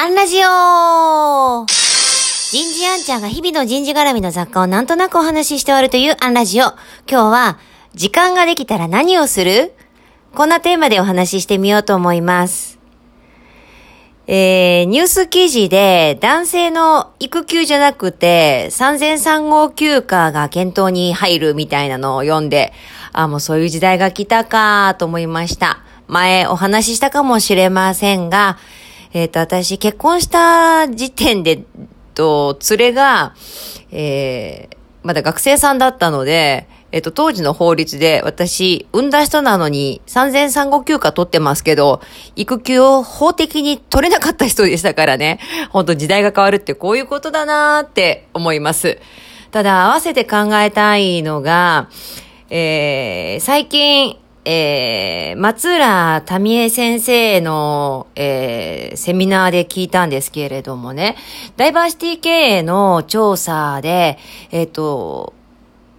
アンラジオ人事アンちゃんが日々の人事絡みの雑貨をなんとなくお話しして終わるというアンラジオ。今日は、時間ができたら何をする？こんなテーマでお話ししてみようと思います。えー、ニュース記事で男性の育休じゃなくて産前産後休暇が検討に入るみたいなのを読んで、あ、もうそういう時代が来たかと思いました。前お話ししたかもしれませんが、えっ、ー、と、私結婚した時点で、と、連れが、えー、まだ学生さんだったので、えっ、と、当時の法律で私、産んだ人なのに産前産後休暇取ってますけど、育休を法的に取れなかった人でしたからね。本当時代が変わるってこういうことだなーって思います。ただ、合わせて考えたいのが、えー、最近、えー、松浦民江先生の、えー、セミナーで聞いたんですけれどもね、ダイバーシティ経営の調査で、えっ、ー、と、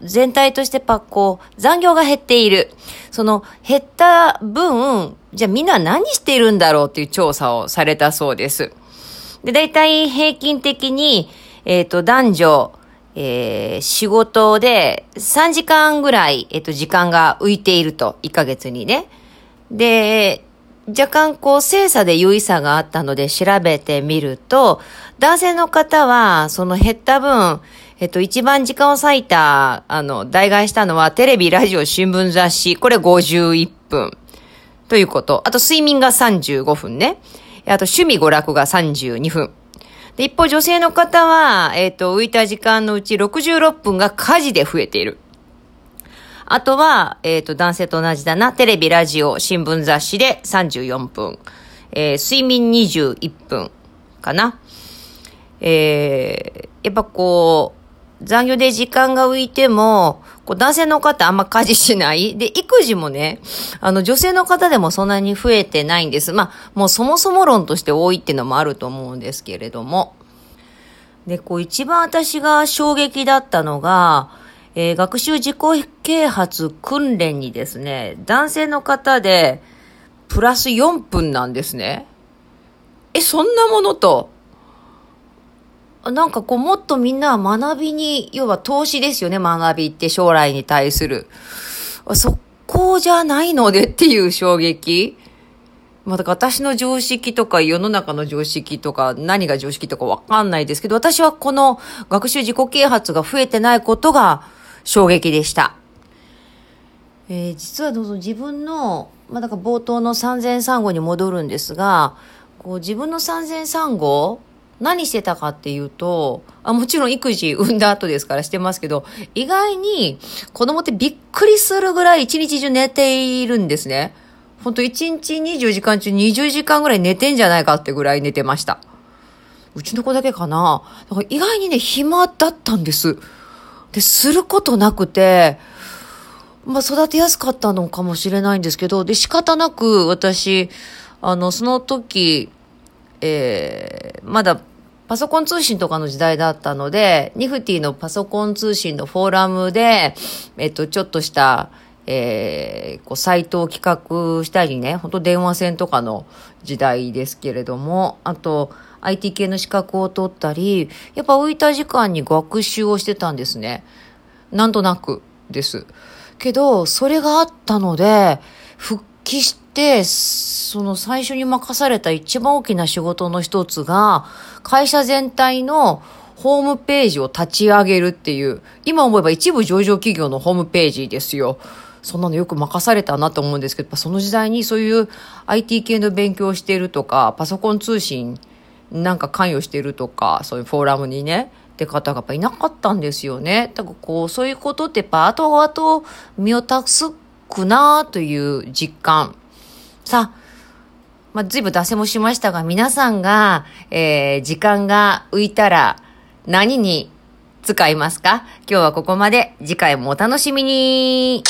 全体としてパッコ、残業が減っている。その減った分、じゃあみんな何しているんだろうっていう調査をされたそうです。で、大体平均的に、えっ、ー、と、男女、えー、仕事で3時間ぐらい、えっ、と、時間が浮いていると、1ヶ月にね。で、若干こう精査で優位差があったので調べてみると、男性の方はその減った分、えっと、一番時間を割いた、あの、代替したのは、テレビ、ラジオ、新聞雑誌、これ51分。ということ。あと、睡眠が35分ね。あと、趣味娯楽が32分。で、一方、女性の方は、えっ、と、浮いた時間のうち66分が家事で増えている。あとは、えっ、と、男性と同じだな。テレビ、ラジオ、新聞雑誌で34分。えー、睡眠21分かな。えー、やっぱこう、残業で時間が浮いても、こう男性の方あんま家事しない。で、育児もね、あの女性の方でもそんなに増えてないんです。まあ、もうそもそも論として多いっていうのもあると思うんですけれども。で、こう一番私が衝撃だったのが、えー、学習自己啓発訓練にですね、男性の方で、プラス4分なんですね。え、そんなものと。なんかこうもっとみんなは学びに、要は投資ですよね、学びって将来に対する。そこじゃないのでっていう衝撃。まあ、だから私の常識とか世の中の常識とか何が常識とかわかんないですけど、私はこの学習自己啓発が増えてないことが衝撃でした。えー、実はどうぞ自分の、まあ、だから冒頭の産前産後に戻るんですが、こう自分の産前産後何してたかっていうと、あもちろん育児産んだ後ですからしてますけど、意外に子供ってびっくりするぐらい一日中寝ているんですね。ほんと一日20時間中20時間ぐらい寝てんじゃないかってぐらい寝てました。うちの子だけかな。だから意外にね、暇だったんです。で、することなくて、まあ育てやすかったのかもしれないんですけど、で、仕方なく私、あの、その時、えー、まだパソコン通信とかの時代だったので、ニフティのパソコン通信のフォーラムで、えっと、ちょっとした、えー、こう、サイトを企画したりね、本当電話線とかの時代ですけれども、あと、IT 系の資格を取ったり、やっぱ浮いた時間に学習をしてたんですね。なんとなくです。けど、それがあったので、復帰して、その最初に任された一番大きな仕事の一つが、会社全体のホームページを立ち上げるっていう、今思えば一部上場企業のホームページですよ。そんなのよく任されたなと思うんですけど、その時代にそういう IT 系の勉強をしているとか、パソコン通信なんか関与しているとか、そういうフォーラムにね、って方がやっぱいなかったんですよね。だからこう、そういうことってやっぱ後々身を託すくなという実感。さあ、まあ、随分脱線もしましたが、皆さんが、えー、時間が浮いたら何に使いますか？今日はここまで。次回もお楽しみに。